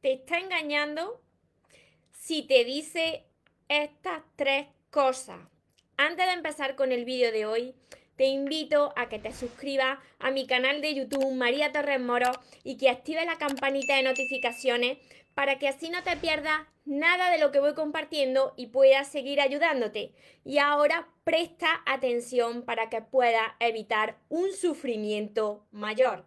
te está engañando si te dice estas tres cosas. Antes de empezar con el vídeo de hoy, te invito a que te suscribas a mi canal de YouTube María Torres Moro y que active la campanita de notificaciones para que así no te pierdas nada de lo que voy compartiendo y puedas seguir ayudándote. Y ahora presta atención para que puedas evitar un sufrimiento mayor.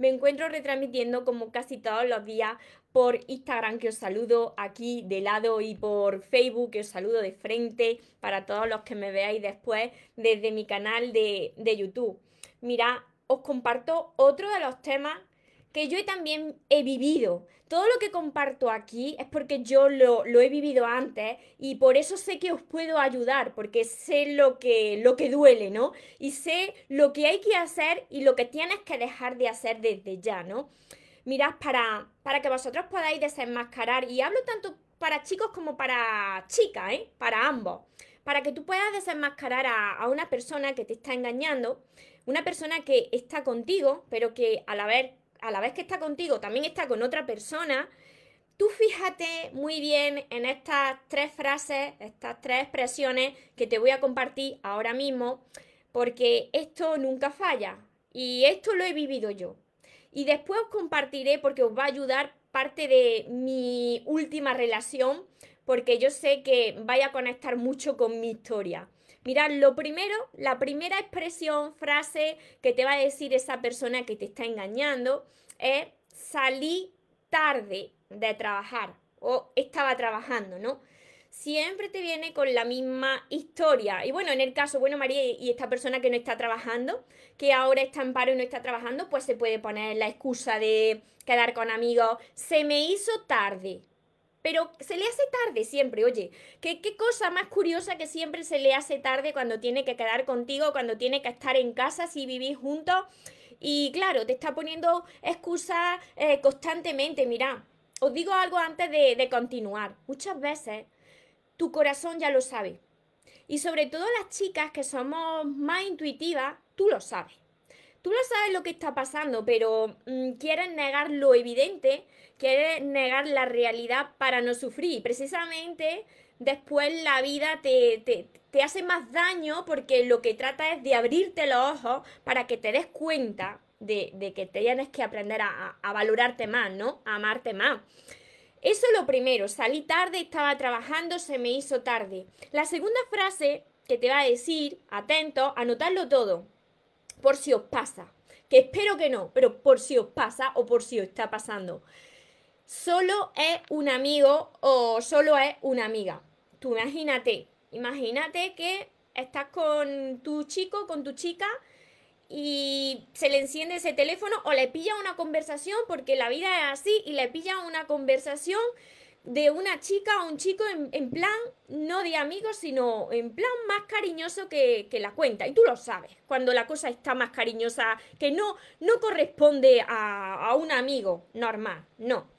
Me encuentro retransmitiendo como casi todos los días por Instagram que os saludo aquí de lado y por Facebook que os saludo de frente para todos los que me veáis después desde mi canal de, de YouTube. Mira, os comparto otro de los temas que yo también he vivido. Todo lo que comparto aquí es porque yo lo, he vivido antes y por eso sé que os puedo ayudar, porque sé lo que, lo que duele, ¿no? Y sé lo que hay que hacer y lo que tienes que dejar de hacer desde ya, ¿no? Mirad, para, para que vosotros podáis desenmascarar, y hablo tanto para chicos como para chicas, ¿eh? Para ambos. Para que tú puedas desenmascarar a, a una persona que te está engañando, una persona que está contigo, pero que a la vez a la vez que está contigo, también está con otra persona, tú fíjate muy bien en estas tres frases, estas tres expresiones que te voy a compartir ahora mismo, porque esto nunca falla y esto lo he vivido yo. Y después os compartiré porque os va a ayudar parte de mi última relación, porque yo sé que vaya a conectar mucho con mi historia. Mirad, lo primero, la primera expresión, frase que te va a decir esa persona que te está engañando es salí tarde de trabajar o estaba trabajando, ¿no? Siempre te viene con la misma historia. Y bueno, en el caso, bueno, María, y esta persona que no está trabajando, que ahora está en paro y no está trabajando, pues se puede poner la excusa de quedar con amigos. Se me hizo tarde. Pero se le hace tarde siempre, oye, ¿qué, qué cosa más curiosa que siempre se le hace tarde cuando tiene que quedar contigo, cuando tiene que estar en casa si vivís juntos. Y claro, te está poniendo excusas eh, constantemente. Mira, os digo algo antes de, continuar. Muchas veces tu corazón ya lo sabe. Y sobre todo las chicas que somos más intuitivas, tú lo sabes. Tú lo sabes lo que está pasando, pero mm, quieres negar lo evidente, quieres negar la realidad para no sufrir. Precisamente después la vida te, te, hace más daño porque lo que trata es de abrirte los ojos para que te des cuenta de, de que tienes que aprender a, a, valorarte más, ¿no? A amarte más. Eso es lo primero, salí tarde, estaba trabajando, se me hizo tarde. La segunda frase que te va a decir, atento, anotarlo todo por si os pasa. Que espero que no, pero por si os pasa o por si os está pasando. Solo es un amigo o solo es una amiga. Tú imagínate, imagínate que estás con tu chico, con tu chica y se le enciende ese teléfono o le pilla una conversación porque la vida es así y le pilla una conversación de una chica o un chico en, plan, no de amigos, sino en plan más cariñoso que, la cuenta. Y tú lo sabes, cuando la cosa está más cariñosa, que no, no corresponde a, a un amigo normal, no.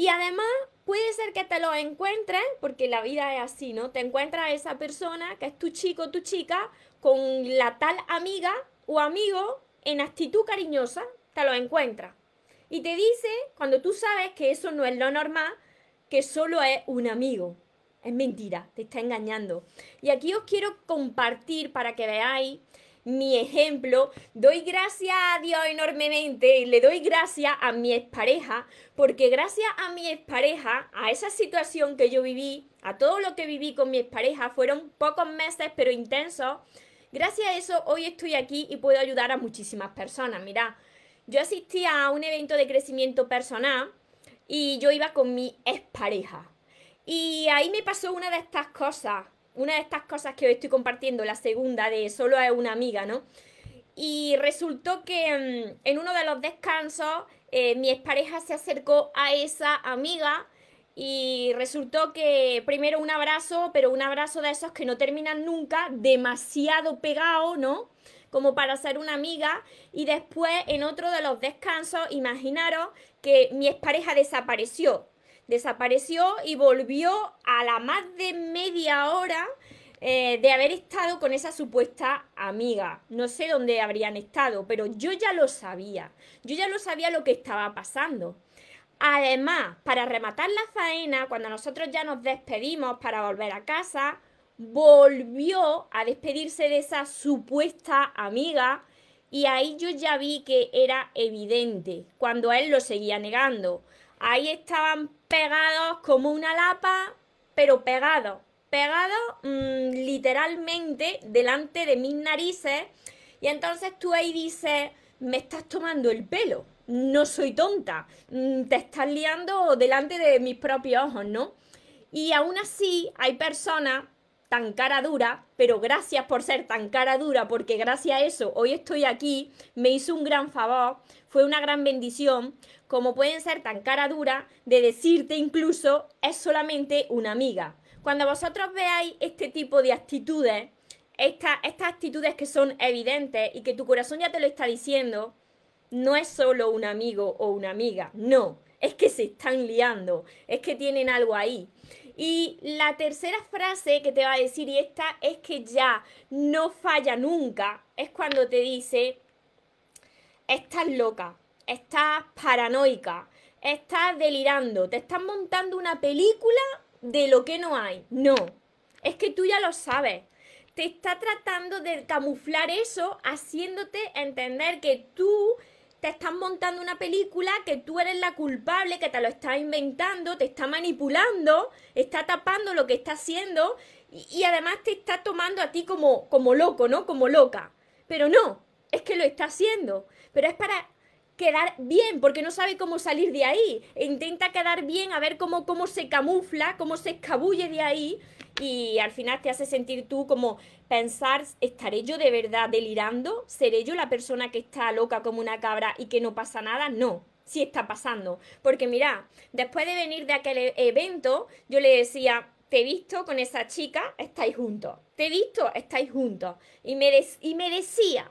Y además puede ser que te lo encuentres, porque la vida es así, ¿no? Te encuentras esa persona que es tu chico tu chica con la tal amiga o amigo en actitud cariñosa, te lo encuentras. Y te dice, cuando tú sabes que eso no es lo normal, que solo es un amigo. Es mentira, te está engañando. Y aquí os quiero compartir para que veáis mi ejemplo. Doy gracias a Dios enormemente y le doy gracias a mi expareja, porque gracias a mi expareja, a esa situación que yo viví, a todo lo que viví con mi expareja, fueron pocos meses pero intensos. Gracias a eso hoy estoy aquí y puedo ayudar a muchísimas personas. Mira, yo asistí a un evento de crecimiento personal y yo iba con mi expareja. Y ahí me pasó una de estas cosas, una de estas cosas que hoy estoy compartiendo, la segunda de solo es una amiga, ¿no? Y resultó que mm, en uno de los descansos eh, mi expareja se acercó a esa amiga y resultó que primero un abrazo, pero un abrazo de esos que no terminan nunca, demasiado pegado, ¿no? Como para ser una amiga. Y después, en otro de los descansos, imaginaros que mi expareja desapareció. Desapareció y volvió a la más de media hora eh, de haber estado con esa supuesta amiga. No sé dónde habrían estado, pero yo ya lo sabía. Yo ya lo sabía lo que estaba pasando. Además, para rematar la faena, cuando nosotros ya nos despedimos para volver a casa, volvió a despedirse de esa supuesta amiga y ahí yo ya vi que era evidente cuando él lo seguía negando. Ahí estaban pegados como una lapa, pero pegados, pegados mm, literalmente delante de mis narices y entonces tú ahí dices, me estás tomando el pelo no soy tonta, mm, te estás liando delante de mis propios ojos, ¿no? Y aún así hay personas tan cara dura, pero gracias por ser tan cara dura, porque gracias a eso hoy estoy aquí, me hizo un gran favor, fue una gran bendición, como pueden ser tan cara dura de decirte incluso es solamente una amiga. Cuando vosotros veáis este tipo de actitudes, estas actitudes que son evidentes y que tu corazón ya te lo está diciendo, no es solo un amigo o una amiga, no, es que se están liando, es que tienen algo ahí. Y la tercera frase que te va a decir, y esta es que ya no falla nunca, es cuando te dice, estás loca, estás paranoica, estás delirando, te estás montando una película de lo que no hay. No, es que tú ya lo sabes. Te está tratando de camuflar eso, haciéndote entender que tú te están montando una película que tú eres la culpable, que te lo estás inventando, te está manipulando, está tapando lo que está haciendo y, además te está tomando a ti como, como loco, ¿no? Como loca. Pero no, es que lo está haciendo. Pero es para quedar bien, porque no sabe cómo salir de ahí. E intenta quedar bien a ver cómo, cómo se camufla, cómo se escabulle de ahí y al final te hace sentir tú como pensar, ¿estaré yo de verdad delirando? ¿Seré yo la persona que está loca como una cabra y que no pasa nada? No, sí está pasando. Porque mira, después de venir de aquel e-, evento, yo le decía, te he visto con esa chica, estáis juntos. Te he visto, estáis juntos. Y me, y me decía,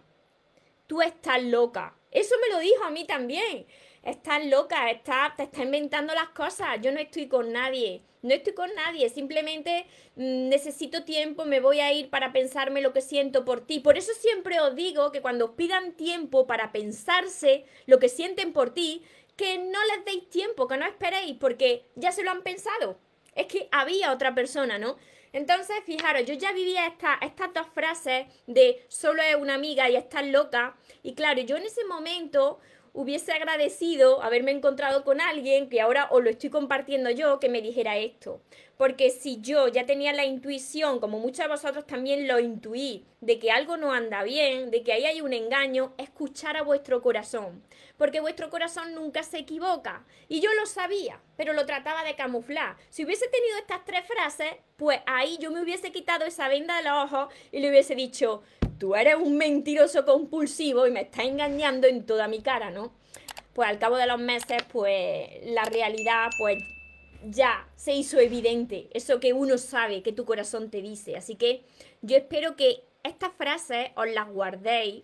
tú estás loca. Eso me lo dijo a mí también. Estás loca, está, te está inventando las cosas. Yo no estoy con nadie. No estoy con nadie. Simplemente mm, necesito tiempo, me voy a ir para pensarme lo que siento por ti. Por eso siempre os digo que cuando os pidan tiempo para pensarse lo que sienten por ti, que no les deis tiempo, que no esperéis, porque ya se lo han pensado. Es que había otra persona, ¿no? Entonces, fijaros, yo ya vivía esta, estas dos frases de solo es una amiga y estás loca. Y claro, yo en ese momento hubiese agradecido haberme encontrado con alguien que ahora os lo estoy compartiendo yo, que me dijera esto. Porque si yo ya tenía la intuición, como muchos de vosotros también lo intuí, de que algo no anda bien, de que ahí hay un engaño, escuchar a vuestro corazón. Porque vuestro corazón nunca se equivoca. Y yo lo sabía, pero lo trataba de camuflar. Si hubiese tenido estas tres frases, pues ahí yo me hubiese quitado esa venda de los ojos y le hubiese dicho, tú eres un mentiroso compulsivo y me estás engañando en toda mi cara, ¿no? Pues al cabo de los meses, pues la realidad, pues ya se hizo evidente, eso que uno sabe, que tu corazón te dice. Así que yo espero que estas frases os las guardéis,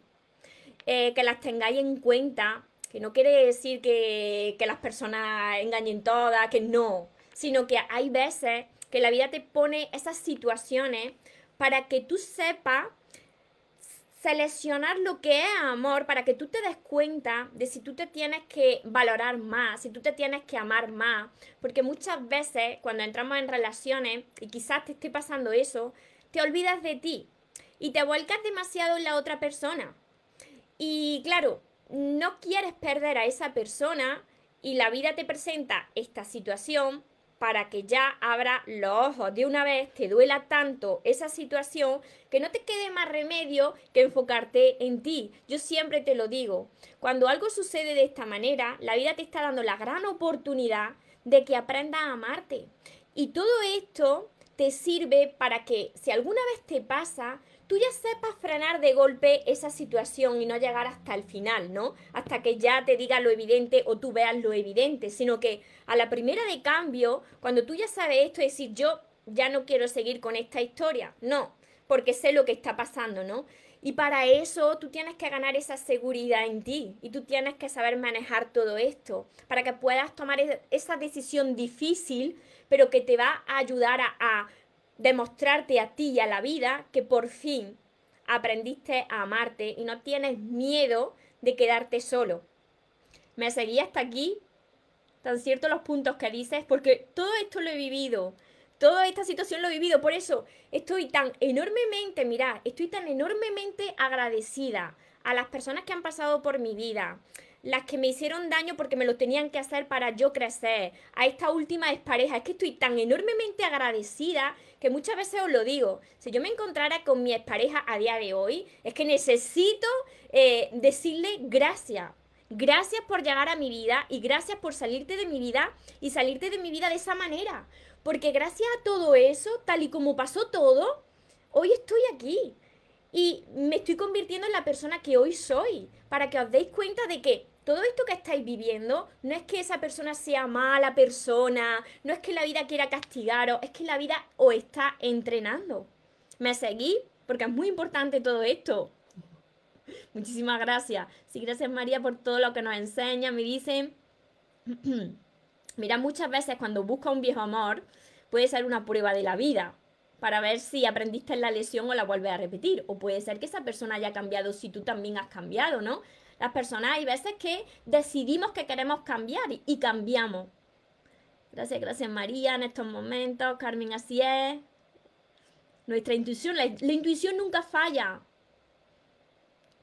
eh, que las tengáis en cuenta, que no quiere decir que, que las personas engañen todas, que no, sino que hay veces que la vida te pone esas situaciones para que tú sepas seleccionar lo que es amor para que tú te des cuenta de si tú te tienes que valorar más, si tú te tienes que amar más, porque muchas veces cuando entramos en relaciones y quizás te esté pasando eso, te olvidas de ti y te vuelcas demasiado en la otra persona. Y claro, no quieres perder a esa persona y la vida te presenta esta situación para que ya abra los ojos de una vez, te duela tanto esa situación, que no te quede más remedio que enfocarte en ti. Yo siempre te lo digo, cuando algo sucede de esta manera, la vida te está dando la gran oportunidad de que aprendas a amarte. Y todo esto te sirve para que si alguna vez te pasa, tú ya sepas frenar de golpe esa situación y no llegar hasta el final, ¿no? Hasta que ya te diga lo evidente o tú veas lo evidente, sino que a la primera de cambio, cuando tú ya sabes esto, decir, yo ya no quiero seguir con esta historia, no, porque sé lo que está pasando, ¿no? Y para eso tú tienes que ganar esa seguridad en ti y tú tienes que saber manejar todo esto para que puedas tomar esa decisión difícil, pero que te va a ayudar a, demostrarte a ti y a la vida que por fin aprendiste a amarte y no tienes miedo de quedarte solo. ¿Me seguí hasta aquí? Tan cierto los puntos que dices, porque todo esto lo he vivido, toda esta situación lo he vivido, por eso estoy tan enormemente, mira, estoy tan enormemente agradecida a las personas que han pasado por mi vida, las que me hicieron daño porque me lo tenían que hacer para yo crecer, a esta última pareja, es que estoy tan enormemente agradecida que muchas veces os lo digo, si yo me encontrara con mi expareja a día de hoy, es que necesito eh, decirle gracias. Gracias por llegar a mi vida y gracias por salirte de mi vida y salirte de mi vida de esa manera. Porque gracias a todo eso, tal y como pasó todo, hoy estoy aquí. Y me estoy convirtiendo en la persona que hoy soy. Para que os deis cuenta de que todo esto que estáis viviendo no es que esa persona sea mala persona, no es que la vida quiera castigaros, es que la vida os está entrenando. ¿Me seguís? Porque es muy importante todo esto. Muchísimas gracias. Sí, gracias María por todo lo que nos enseña. Me dicen... Mira, muchas veces cuando buscas un viejo amor, puede ser una prueba de la vida para ver si aprendiste la lesión o la vuelves a repetir. O puede ser que esa persona haya cambiado si tú también has cambiado, ¿no? Las personas hay veces que decidimos que queremos cambiar y, cambiamos. Gracias, gracias María en estos momentos. Carmen, así es. Nuestra intuición, la intuición nunca falla.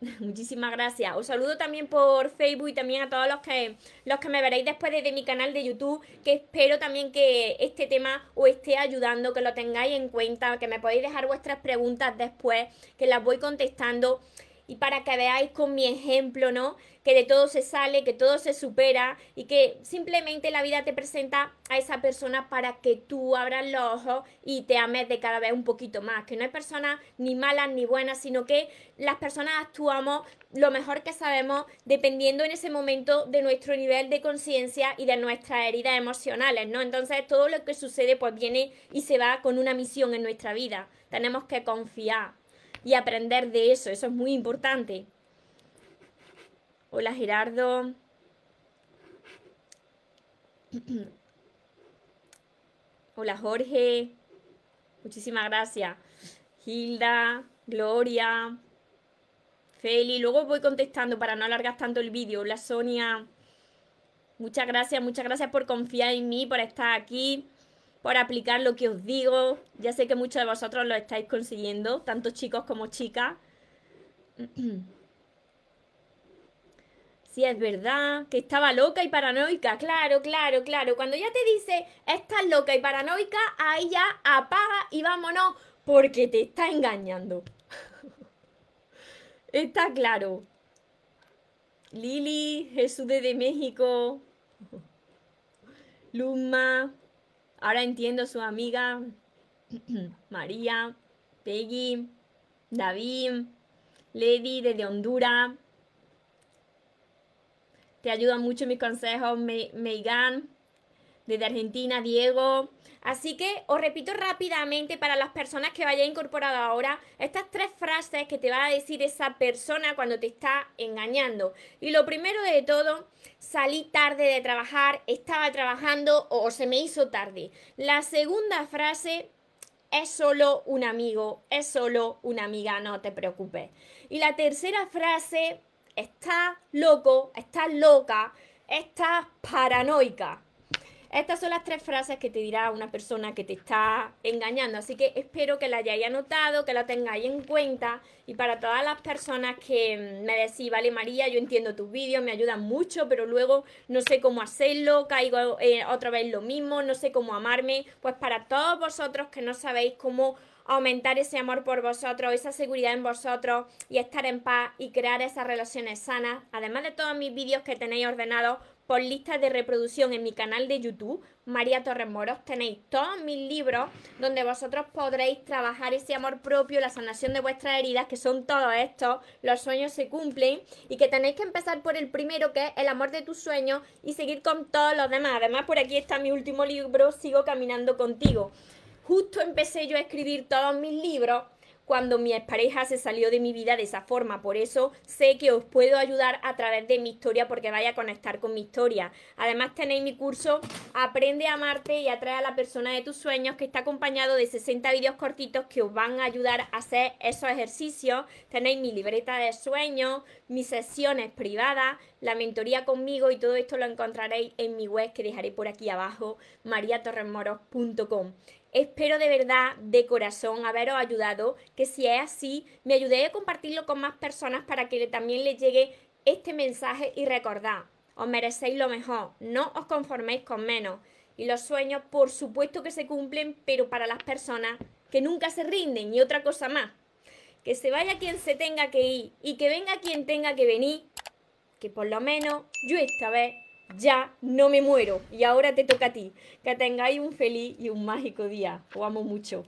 Muchísimas gracias. Os saludo también por Facebook y también a todos los que, los que me veréis después desde mi canal de YouTube, que espero también que este tema os esté ayudando, que lo tengáis en cuenta, que me podéis dejar vuestras preguntas después, que las voy contestando y para que veáis con mi ejemplo, ¿no? Que de todo se sale, que todo se supera y que simplemente la vida te presenta a esa persona para que tú abras los ojos y te ames de cada vez un poquito más. Que no hay personas ni malas ni buenas, sino que las personas actuamos lo mejor que sabemos dependiendo en ese momento de nuestro nivel de conciencia y de nuestras heridas emocionales, ¿no? Entonces todo lo que sucede pues viene y se va con una misión en nuestra vida. Tenemos que confiar y aprender de eso. Eso es muy importante. Hola Gerardo. Hola Jorge. Muchísimas gracias. Hilda, Gloria, Feli. Luego voy contestando para no alargar tanto el vídeo. Hola Sonia. Muchas gracias, muchas gracias por confiar en mí, por estar aquí por aplicar lo que os digo. Ya sé que muchos de vosotros lo estáis consiguiendo, tanto chicos como chicas. Si es verdad que estaba loca y paranoica, claro, claro, claro. Cuando ya te dice estás loca y paranoica, ahí ya apaga y vámonos porque te está engañando. está claro. Lili, Jesús de México, Luma, Ahora entiendo su amiga María, Peggy, David, Lady desde Honduras. Te ayudan mucho mis consejos, Megan, desde Argentina, Diego. Así que os repito rápidamente para las personas que vayan incorporado ahora estas tres frases que te va a decir esa persona cuando te está engañando. Y lo primero de todo, salí tarde de trabajar, estaba trabajando o se me hizo tarde. La segunda frase es solo un amigo, es solo una amiga, no te preocupes. Y la tercera frase, está loco, estás loca, estás paranoica. Estas son las tres frases que te dirá una persona que te está engañando. Así que espero que la hayáis anotado, que la tengáis en cuenta. Y para todas las personas que me decís, vale María, yo entiendo tus vídeos, me ayudan mucho, pero luego no sé cómo hacerlo, caigo eh, otra vez lo mismo, no sé cómo amarme. Pues para todos vosotros que no sabéis cómo aumentar ese amor por vosotros, esa seguridad en vosotros y estar en paz y crear esas relaciones sanas. Además de todos mis vídeos que tenéis ordenados por listas de reproducción en mi canal de YouTube, María Torres Moros. Tenéis todos mis libros donde vosotros podréis trabajar ese amor propio, la sanación de vuestras heridas, que son todos estos, los sueños se cumplen y que tenéis que empezar por el primero, que es el amor de tus sueños, y seguir con todos los demás. Además, por aquí está mi último libro, Sigo caminando contigo. Justo empecé yo a escribir todos mis libros cuando mi expareja se salió de mi vida de esa forma. Por eso sé que os puedo ayudar a través de mi historia porque vaya a conectar con mi historia. Además tenéis mi curso Aprende a amarte y atrae a la persona de tus sueños que está acompañado de 60 vídeos cortitos que os van a ayudar a hacer esos ejercicios. Tenéis mi libreta de sueños, mis sesiones privadas, la mentoría conmigo y todo esto lo encontraréis en mi web que dejaré por aquí abajo, mariatorremoros.com. Espero de verdad, de corazón, haberos ayudado, que si es así, me ayudéis a compartirlo con más personas para que también les llegue este mensaje y recordad, os merecéis lo mejor, no os conforméis con menos. Y los sueños, por supuesto que se cumplen, pero para las personas que nunca se rinden y otra cosa más. Que se vaya quien se tenga que ir y que venga quien tenga que venir, que por lo menos yo esta vez ya no me muero. Y ahora te toca a ti. Que tengáis un feliz y un mágico día. Os amo mucho.